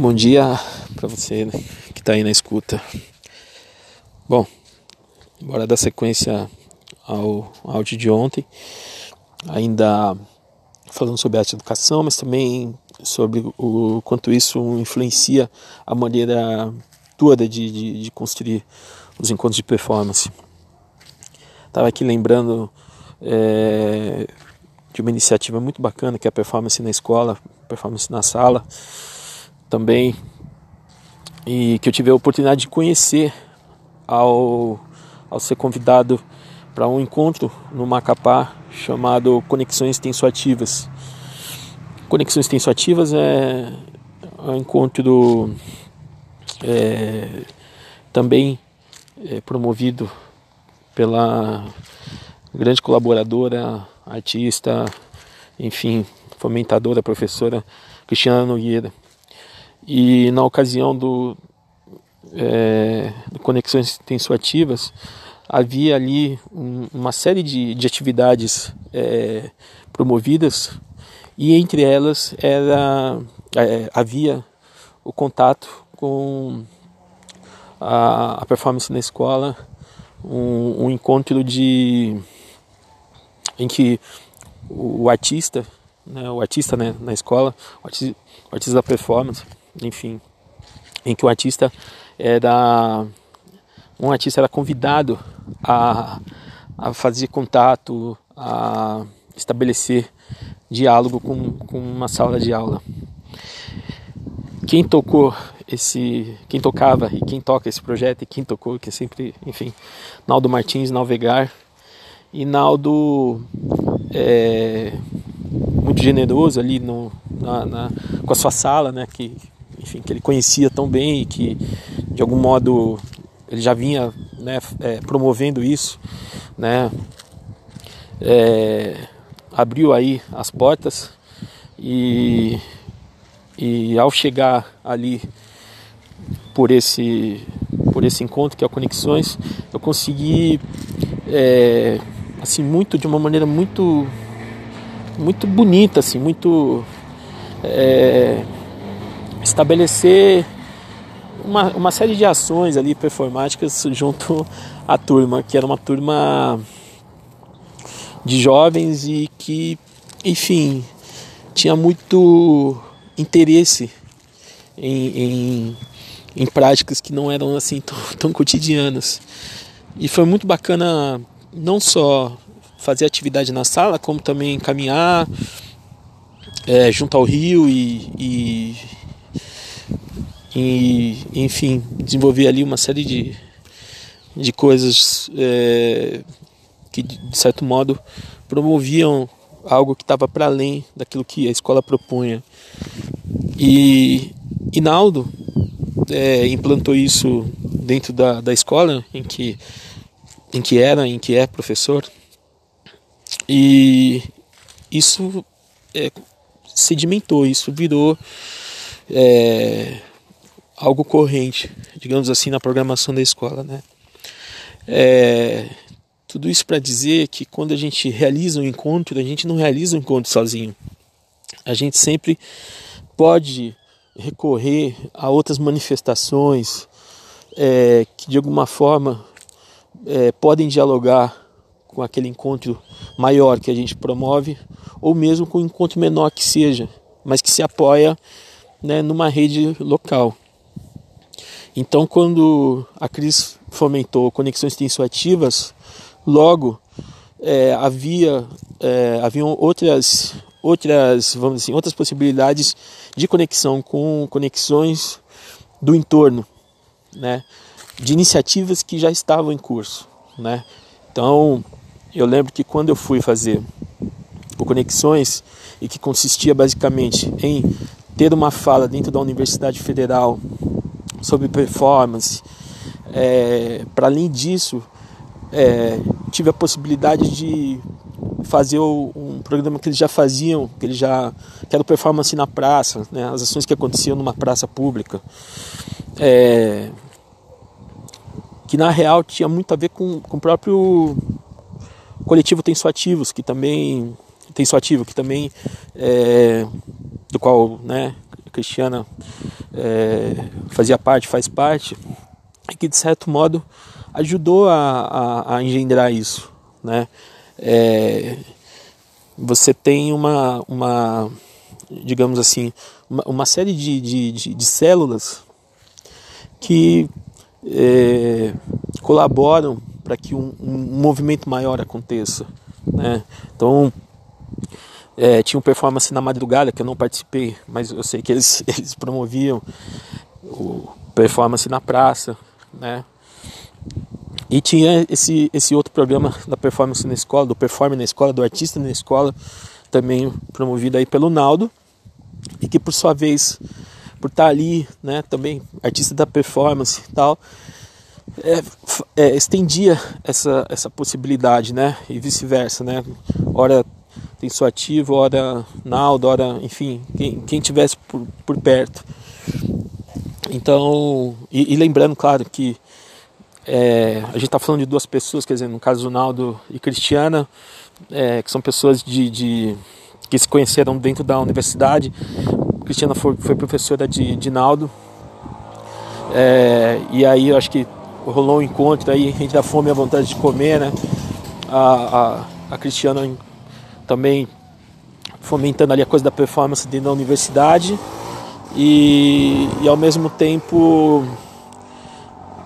Bom dia para você que está aí na escuta. Bom, bora dar sequência ao áudio de ontem, ainda falando sobre arte educação, mas também sobre o quanto isso influencia a maneira toda de, de, de construir os encontros de performance. Estava aqui lembrando é, de uma iniciativa muito bacana que é a performance na escola, performance na sala também e que eu tive a oportunidade de conhecer ao, ao ser convidado para um encontro no Macapá chamado Conexões Tensoativas. Conexões Tensoativas é um encontro é, também é, promovido pela grande colaboradora, artista, enfim, fomentadora, professora Cristiana Nogueira. E na ocasião do, é, Conexões Tensoativas, havia ali um, uma série de, de atividades é, promovidas e entre elas era, é, havia o contato com a, a performance na escola, um, um, encontro de em que o, o artista, né, o artista né, na escola, o artista, o artista da performance, enfim, em que o artista era um artista era convidado a, a fazer contato, a estabelecer diálogo com, com uma sala de aula. Quem tocou esse, quem tocava e quem toca esse projeto e quem tocou, que é sempre, enfim, Naldo Martins, Nalvegar e Naldo é, muito generoso ali no, na, na, com a sua sala, né, que enfim, que ele conhecia tão bem e que de algum modo ele já vinha né, é, promovendo isso, né, é, abriu aí as portas e, e ao chegar ali por esse por esse encontro que é o Conexões, eu consegui é, assim muito de uma maneira muito muito bonita assim, muito é, estabelecer uma, uma série de ações ali performáticas junto à turma, que era uma turma de jovens e que, enfim, tinha muito interesse em, em, em práticas que não eram assim tão, tão cotidianas. E foi muito bacana não só fazer atividade na sala, como também caminhar é, junto ao rio e, e e enfim desenvolver ali uma série de, de coisas é, que de certo modo promoviam algo que estava para além daquilo que a escola propunha. E Inaldo é, implantou isso dentro da, da escola em que em que era em que é professor. E isso é, sedimentou isso virou é, algo corrente, digamos assim, na programação da escola, né? É, tudo isso para dizer que quando a gente realiza um encontro, a gente não realiza um encontro sozinho. A gente sempre pode recorrer a outras manifestações é, que de alguma forma é, podem dialogar com aquele encontro maior que a gente promove, ou mesmo com um encontro menor que seja, mas que se apoia né, numa rede local. Então, quando a Cris fomentou conexões tensoativas, logo é, havia é, haviam outras outras vamos dizer assim, outras possibilidades de conexão com conexões do entorno, né? De iniciativas que já estavam em curso, né? Então, eu lembro que quando eu fui fazer o Conexões e que consistia basicamente em ter uma fala dentro da Universidade Federal sobre performance. É, Para além disso, é, tive a possibilidade de fazer um programa que eles já faziam, que eles já que era performance na praça, né, as ações que aconteciam numa praça pública, é, que na real tinha muito a ver com, com o próprio coletivo Tensoativos, que também Tensoativo, que também é, do qual né, a Cristiana é, fazia parte, faz parte, e que de certo modo ajudou a, a, a engendrar isso, né? É, você tem uma, uma digamos assim, uma, uma série de, de, de, de, células que é, colaboram para que um, um, movimento maior aconteça. Né? Então, é, tinha um performance na madrugada que eu não participei, mas eu sei que eles, eles promoviam o performance na praça, né? E tinha esse, esse outro programa da performance na escola, do performer na escola, do artista na escola, também promovido aí pelo Naldo, e que por sua vez, por estar ali, né, também artista da performance e tal, é, é, estendia essa, essa possibilidade, né, e vice-versa, né, ora tem sua ativo, ora Naldo, ora, enfim, quem, quem tivesse por, por perto. Então, e, e lembrando, claro, que é, a gente está falando de duas pessoas, quer dizer, no caso Naldo e Cristiana, é, que são pessoas de, de, que se conheceram dentro da universidade. Cristiana foi, foi professora de, de Naldo. É, e aí eu acho que rolou um encontro aí, a gente dá fome e a vontade de comer, né? A, a, a Cristiana também fomentando ali a coisa da performance dentro da universidade e, e ao mesmo tempo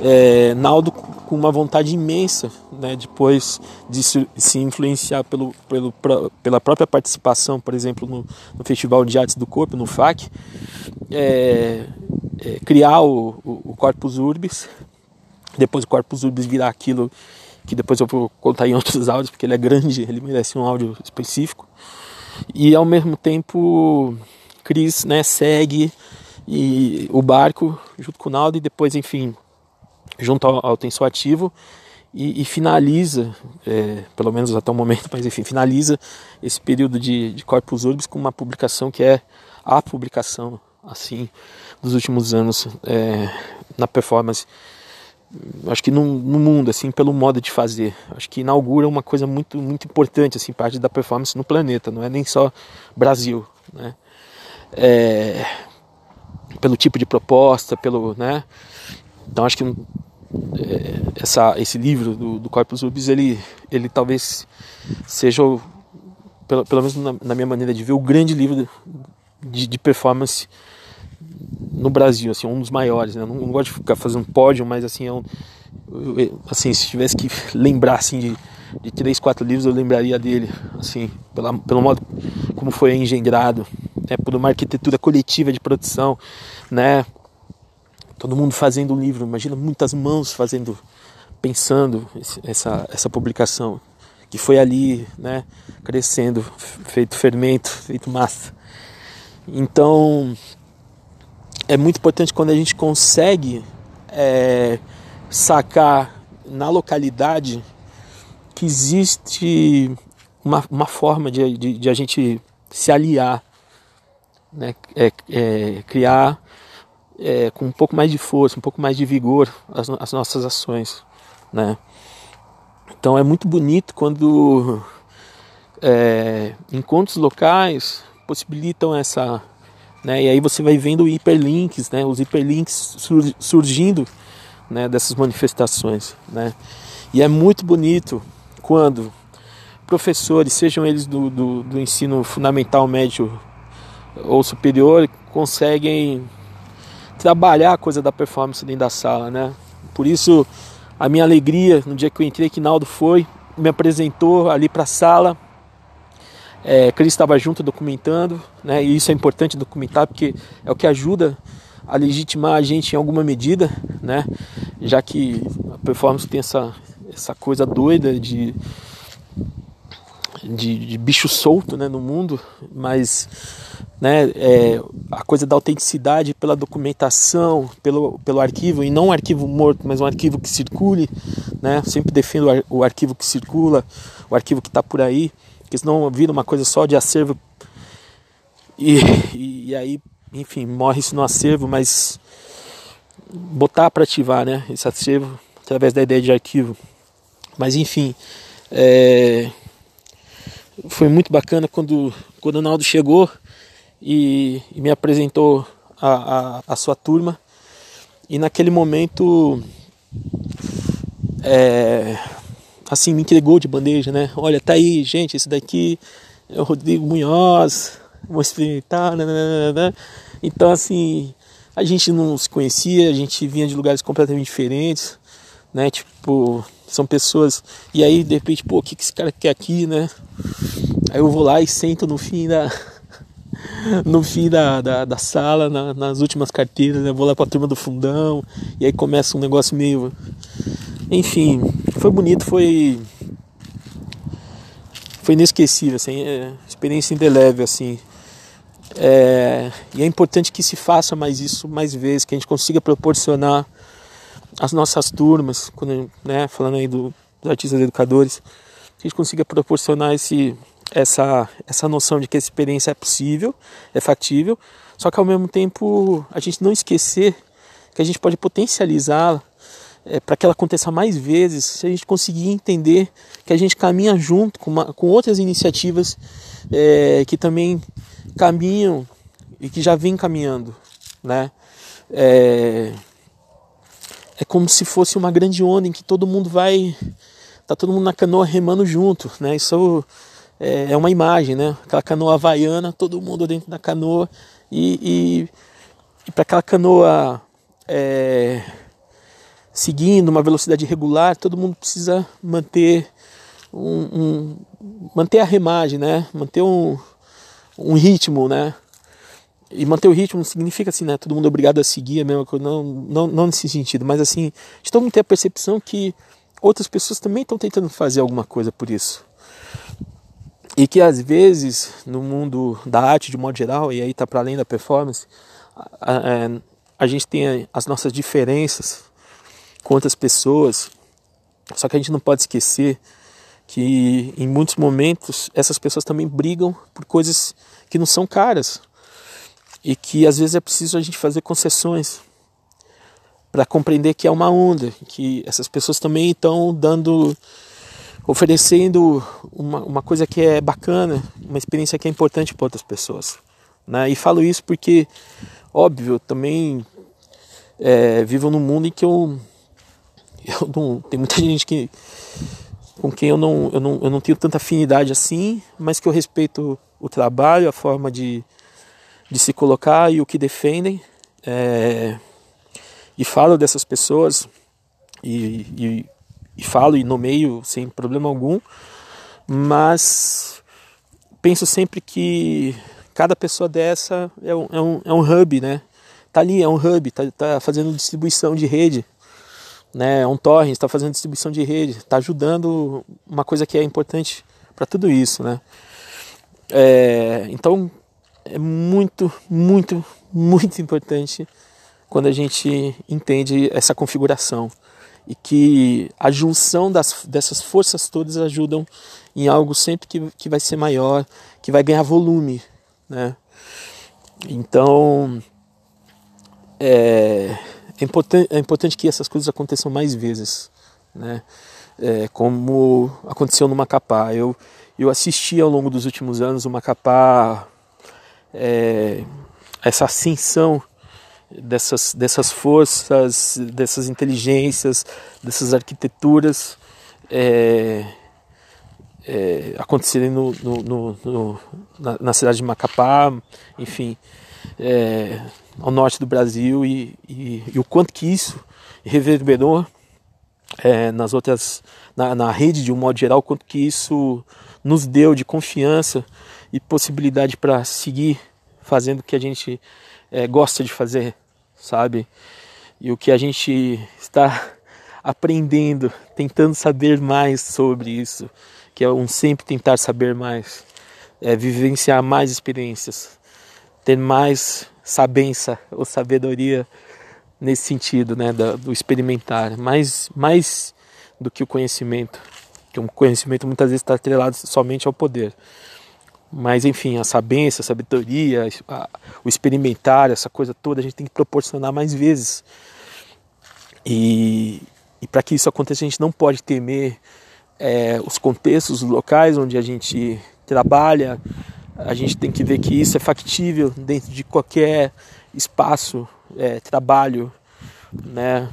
é, Naldo com uma vontade imensa, né, depois de se, influenciar pelo, pelo, pela própria participação, por exemplo, no, no, Festival de Artes do Corpo, no FAC, é, é, criar o, o, o, Corpus Urbis, depois o Corpus Urbis virar aquilo que depois eu vou contar em outros áudios, porque ele é grande, ele merece um áudio específico, e ao mesmo tempo Cris né, segue e o barco junto com o Naldo e depois, enfim, junto ao, ao ativo e, e finaliza, é, pelo menos até o momento, mas enfim, finaliza esse período de, de Corpus Urbis com uma publicação que é a publicação, assim, dos últimos anos é, na performance acho que no, no, mundo assim pelo modo de fazer. Acho que inaugura uma coisa muito muito importante assim parte da performance no planeta não é nem só Brasil né? É, pelo tipo de proposta pelo né? Então acho que é, essa, esse livro do, do Corpus Urbis, ele, ele talvez seja, pelo, pelo menos na, na, minha maneira de ver, o grande livro de, de performance no Brasil, assim, um dos maiores. Né? Não, não, gosto de ficar fazendo pódio, mas assim, é um, assim, se tivesse que lembrar assim, de, de três, quatro livros, eu lembraria dele, assim, pela, pelo modo como foi engendrado, né? por uma arquitetura coletiva de produção, né? todo mundo fazendo um livro, imagina muitas mãos fazendo, pensando essa, essa publicação, que foi ali, né, crescendo, feito fermento, feito massa. Então, é muito importante quando a gente consegue é, sacar na localidade que existe uma, uma forma de, de, de a gente se aliar, né, é, é, criar é, com um pouco mais de força, um pouco mais de vigor as, as nossas ações, né? Então é muito bonito quando é, encontros locais possibilitam essa, né? E aí você vai vendo hiperlinks, né? Os hiperlinks sur, surgindo, né? Dessas manifestações, né? E é muito bonito quando professores, sejam eles do, do, do ensino fundamental, médio ou superior, conseguem trabalhar a coisa da performance dentro da sala, né? Por isso a minha alegria no dia que eu entrei, que Naldo foi, me apresentou ali para a sala. É, Cris estava junto documentando, né? E isso é importante documentar porque é o que ajuda a legitimar a gente em alguma medida, né? Já que a performance tem essa essa coisa doida de de, de bicho solto, né, no mundo, mas né, é, a coisa da autenticidade pela documentação, pelo, pelo arquivo, e não um arquivo morto, mas um arquivo que circule, né, sempre defendo o, arquivo que circula, o arquivo que está por aí, porque senão vira uma coisa só de acervo e, e, e aí, enfim, morre isso no acervo, mas botar para ativar né, esse acervo através da ideia de arquivo. Mas enfim, é, foi muito bacana quando, quando o Naldo chegou e, e me apresentou a, a, a sua turma e naquele momento é, assim me entregou de bandeja, né? Olha, tá aí, gente, esse daqui é o Rodrigo Munhoz, vou experimentar, né, né, né, Então assim, a gente não se conhecia, a gente vinha de lugares completamente diferentes, né? Tipo, são pessoas. E aí, de repente, pô, o que, que esse cara quer aqui, né? Aí eu vou lá e sento no fim da. no fim da, da, da sala, na, nas últimas carteiras, né? vou lá pra turma do fundão, e aí começa um negócio meio. Enfim, foi bonito, foi. Foi inesquecível, assim, é, experiência indelével, assim. É, e é importante que se faça mais isso mais vezes, que a gente consiga proporcionar as nossas turmas, quando, né, falando aí do, dos artistas educadores, que a gente consiga proporcionar esse, essa, essa noção de que essa experiência é possível, é factível, só que ao mesmo tempo a gente não esquecer que a gente pode potencializá-la é, para que ela aconteça mais vezes, se a gente conseguir entender que a gente caminha junto com, uma, com outras iniciativas é, que também caminham e que já vêm caminhando, né? É, é como se fosse uma grande onda em que todo mundo vai, tá todo mundo na canoa remando junto, né? Isso é, é uma imagem, né? Aquela canoa havaiana, todo mundo dentro da canoa e, e, e para aquela canoa é, seguindo uma velocidade regular, todo mundo precisa manter um, um manter a remagem, né? Manter um, um ritmo, né? E manter o ritmo não significa assim, né? Todo mundo é obrigado a seguir a mesma coisa, não, não, não nesse sentido, mas assim, de todo mundo ter a percepção que outras pessoas também estão tentando fazer alguma coisa por isso. E que às vezes, no mundo da arte de modo geral, e aí tá para além da performance, a, a, é, a gente tem as nossas diferenças com outras pessoas, só que a gente não pode esquecer que em muitos momentos essas pessoas também brigam por coisas que não são caras e que às vezes é preciso a gente fazer concessões para compreender que é uma onda, que essas pessoas também estão dando, oferecendo uma, uma coisa que é bacana, uma experiência que é importante para outras pessoas. Né? E falo isso porque, óbvio, também é, vivo num mundo em que eu, eu não, tem muita gente que com quem eu não, eu, não, eu não tenho tanta afinidade assim, mas que eu respeito o trabalho, a forma de, de se colocar e o que defendem. É, e falo dessas pessoas e, e, e falo e nomeio sem problema algum, mas penso sempre que cada pessoa dessa é um, é um, é um hub, né? Tá ali, é um hub, tá, tá fazendo distribuição de rede, né? É um torrent, está fazendo distribuição de rede, está ajudando uma coisa que é importante para tudo isso, né? É, então é muito, muito, muito importante quando a gente entende essa configuração e que a junção das, dessas forças todas ajudam em algo sempre que, que vai ser maior, que vai ganhar volume, né? Então é, é, importante, é importante que essas coisas aconteçam mais vezes, né? É, como aconteceu no Macapá. Eu, eu assisti ao longo dos últimos anos o Macapá é, essa ascensão dessas, dessas forças, dessas inteligências, dessas arquiteturas é, é, acontecerem no, no, no, na, na, cidade de Macapá, enfim, é, ao norte do Brasil e, e, e, o quanto que isso reverberou é, nas outras, na, na rede de um modo geral, quanto que isso nos deu de confiança e possibilidade para seguir fazendo o que a gente é, gosta de fazer, sabe? E o que a gente está aprendendo, tentando saber mais sobre isso, que é um sempre tentar saber mais, é vivenciar mais experiências, ter mais sabença ou sabedoria nesse sentido, né, do, experimentar, mais mais do que o conhecimento, que o conhecimento muitas vezes está atrelado somente ao poder. Mas enfim, a sabência, a sabedoria, a, o experimentar, essa coisa toda, a gente tem que proporcionar mais vezes. E, e para que isso aconteça, a gente não pode temer é, os contextos, os locais onde a gente trabalha. A gente tem que ver que isso é factível dentro de qualquer espaço, é, trabalho, né?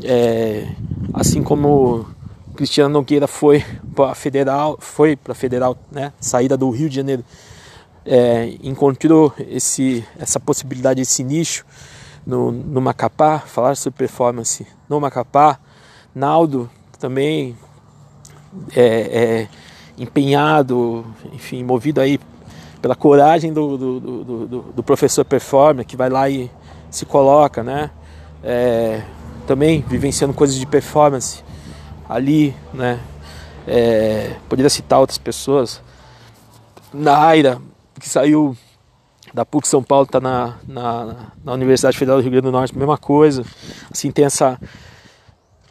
É, assim como Cristiano Nogueira foi para federal, foi para federal, né? Saída do Rio de Janeiro, é, encontrou esse, essa possibilidade, esse nicho no, no Macapá, falar sobre performance no Macapá. Naldo também é, é empenhado, enfim, movido aí pela coragem do, do, do, do, professor performer que vai lá e se coloca, né? É, também vivenciando coisas de performance ali, né? É, poderia citar outras pessoas. Naira, que saiu da PUC São Paulo, está na, na, na, Universidade Federal do Rio Grande do Norte, mesma coisa. Assim, tem essa,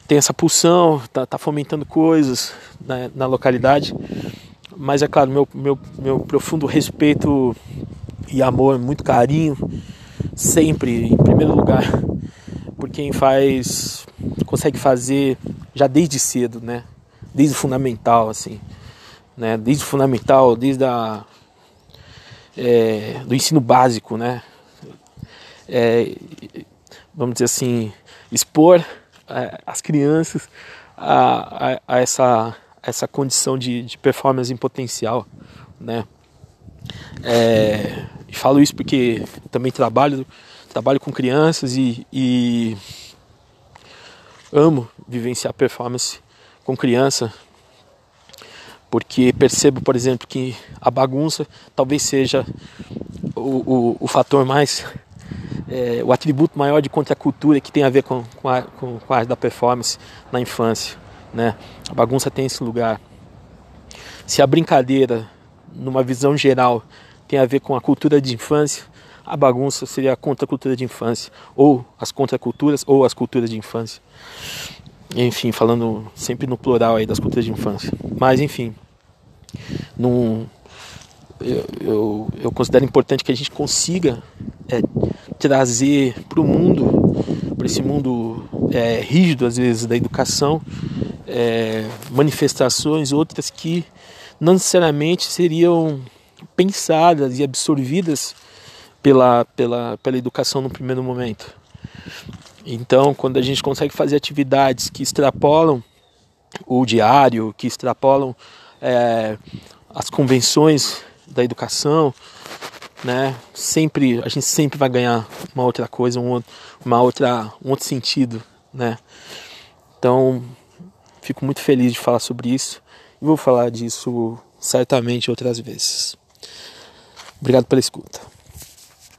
tem essa pulsão, tá, tá fomentando coisas na, na localidade. Mas é claro, meu, meu, meu profundo respeito e amor, muito carinho, sempre em primeiro lugar, por quem faz, consegue fazer já desde cedo, né? Desde o fundamental, assim, né? Desde o fundamental, desde a é, do ensino básico, né? É, vamos dizer assim, expor é, as crianças a, a, a essa essa condição de, de performance em potencial, né? É, falo isso porque também trabalho trabalho com crianças e, e amo vivenciar performance com criança porque percebo, por exemplo, que a bagunça talvez seja o, o, o fator mais é, o atributo maior de contracultura que tem a ver com, com, a, com, com a da performance na infância né? A bagunça tem esse lugar. Se a brincadeira, numa visão geral, tem a ver com a cultura de infância, a bagunça seria a contracultura de infância, ou as contraculturas, ou as culturas de infância. Enfim, falando sempre no plural aí das culturas de infância. Mas, enfim, num, eu, eu, eu, considero importante que a gente consiga é, trazer para o mundo, para esse mundo é, rígido às vezes da educação, é, manifestações, outras que não necessariamente seriam pensadas e absorvidas pela, pela, pela educação no primeiro momento. Então, quando a gente consegue fazer atividades que extrapolam o diário, que extrapolam é, as convenções da educação, né? Sempre a gente sempre vai ganhar uma outra coisa, um, uma outra, um outro sentido, né? Então, Fico muito feliz de falar sobre isso e vou falar disso certamente outras vezes. Obrigado pela escuta.